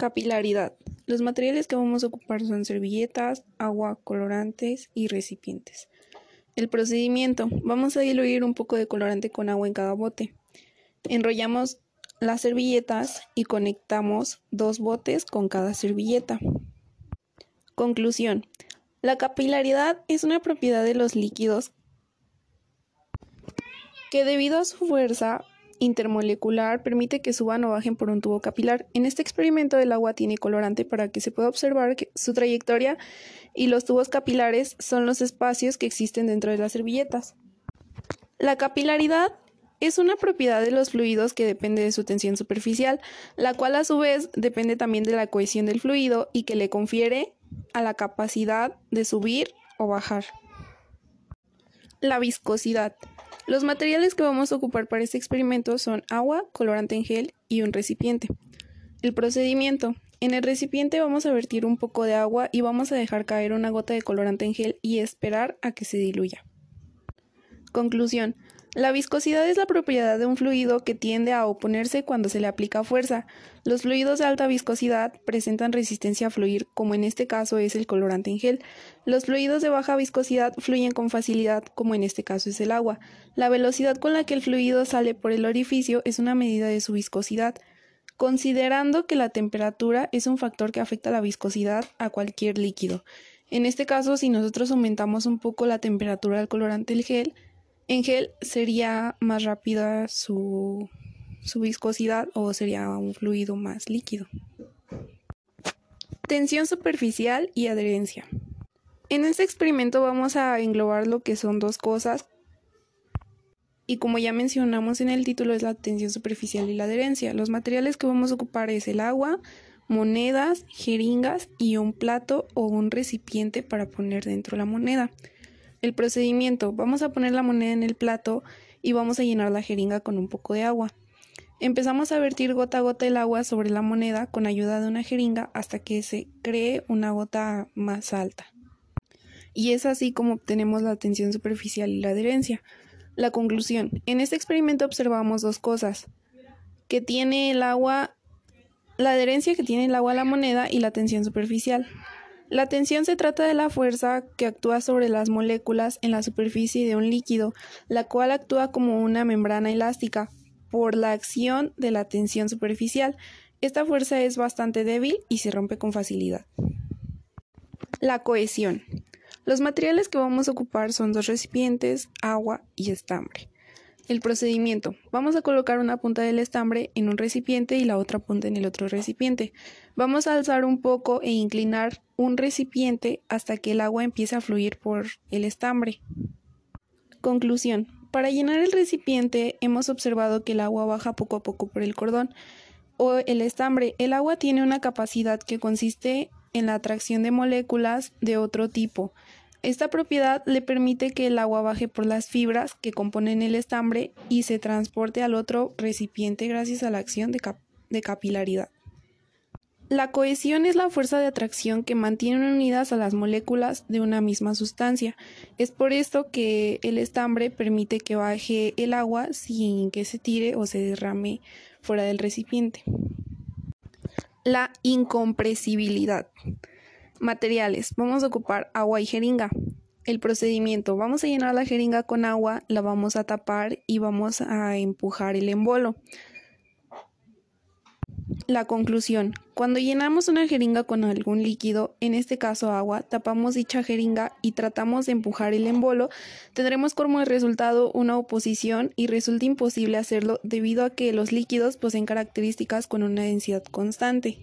Capilaridad. Los materiales que vamos a ocupar son servilletas, agua, colorantes y recipientes. El procedimiento. Vamos a diluir un poco de colorante con agua en cada bote. Enrollamos las servilletas y conectamos dos botes con cada servilleta. Conclusión. La capilaridad es una propiedad de los líquidos que debido a su fuerza intermolecular permite que suban o bajen por un tubo capilar. En este experimento el agua tiene colorante para que se pueda observar su trayectoria y los tubos capilares son los espacios que existen dentro de las servilletas. La capilaridad es una propiedad de los fluidos que depende de su tensión superficial, la cual a su vez depende también de la cohesión del fluido y que le confiere a la capacidad de subir o bajar. La viscosidad. Los materiales que vamos a ocupar para este experimento son agua, colorante en gel y un recipiente. El procedimiento. En el recipiente vamos a vertir un poco de agua y vamos a dejar caer una gota de colorante en gel y esperar a que se diluya. Conclusión. La viscosidad es la propiedad de un fluido que tiende a oponerse cuando se le aplica fuerza. Los fluidos de alta viscosidad presentan resistencia a fluir, como en este caso es el colorante en gel. Los fluidos de baja viscosidad fluyen con facilidad, como en este caso es el agua. La velocidad con la que el fluido sale por el orificio es una medida de su viscosidad. Considerando que la temperatura es un factor que afecta la viscosidad a cualquier líquido. En este caso, si nosotros aumentamos un poco la temperatura del colorante del gel, en gel sería más rápida su, viscosidad o sería un fluido más líquido. Tensión superficial y adherencia. En este experimento vamos a englobar lo que son dos cosas y como ya mencionamos en el título es la tensión superficial y la adherencia. Los materiales que vamos a ocupar es el agua, monedas, jeringas y un plato o un recipiente para poner dentro la moneda. El procedimiento. Vamos a poner la moneda en el plato y vamos a llenar la jeringa con un poco de agua. Empezamos a vertir gota a gota el agua sobre la moneda con ayuda de una jeringa hasta que se cree una gota más alta. Y es así como obtenemos la tensión superficial y la adherencia. La conclusión. En este experimento observamos dos cosas. Que tiene el agua, la adherencia que tiene el agua a la moneda y la tensión superficial. La tensión se trata de la fuerza que actúa sobre las moléculas en la superficie de un líquido, la cual actúa como una membrana elástica por la acción de la tensión superficial. Esta fuerza es bastante débil y se rompe con facilidad. La cohesión. Los materiales que vamos a ocupar son dos recipientes, agua y estambre. El procedimiento. Vamos a colocar una punta del estambre en un recipiente y la otra punta en el otro recipiente. Vamos a alzar un poco e inclinar un recipiente hasta que el agua empiece a fluir por el estambre. Conclusión. Para llenar el recipiente hemos observado que el agua baja poco a poco por el cordón o el estambre. El agua tiene una capacidad que consiste en la atracción de moléculas de otro tipo. Esta propiedad le permite que el agua baje por las fibras que componen el estambre y se transporte al otro recipiente gracias a la acción de, capilaridad. La cohesión es la fuerza de atracción que mantiene unidas a las moléculas de una misma sustancia. Es por esto que el estambre permite que baje el agua sin que se tire o se derrame fuera del recipiente. La incompresibilidad. Materiales. Vamos a ocupar agua y jeringa. El procedimiento. Vamos a llenar la jeringa con agua, la vamos a tapar y vamos a empujar el embolo. La conclusión. Cuando llenamos una jeringa con algún líquido, en este caso agua, tapamos dicha jeringa y tratamos de empujar el embolo, tendremos como resultado una oposición y resulta imposible hacerlo debido a que los líquidos poseen características con una densidad constante.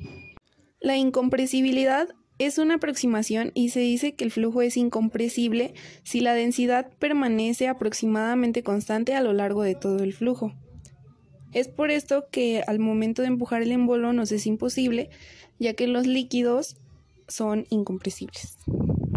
La incompresibilidad es una aproximación y se dice que el flujo es incompresible si la densidad permanece aproximadamente constante a lo largo de todo el flujo. Es por esto que al momento de empujar el embolo nos es imposible, ya que los líquidos son incompresibles.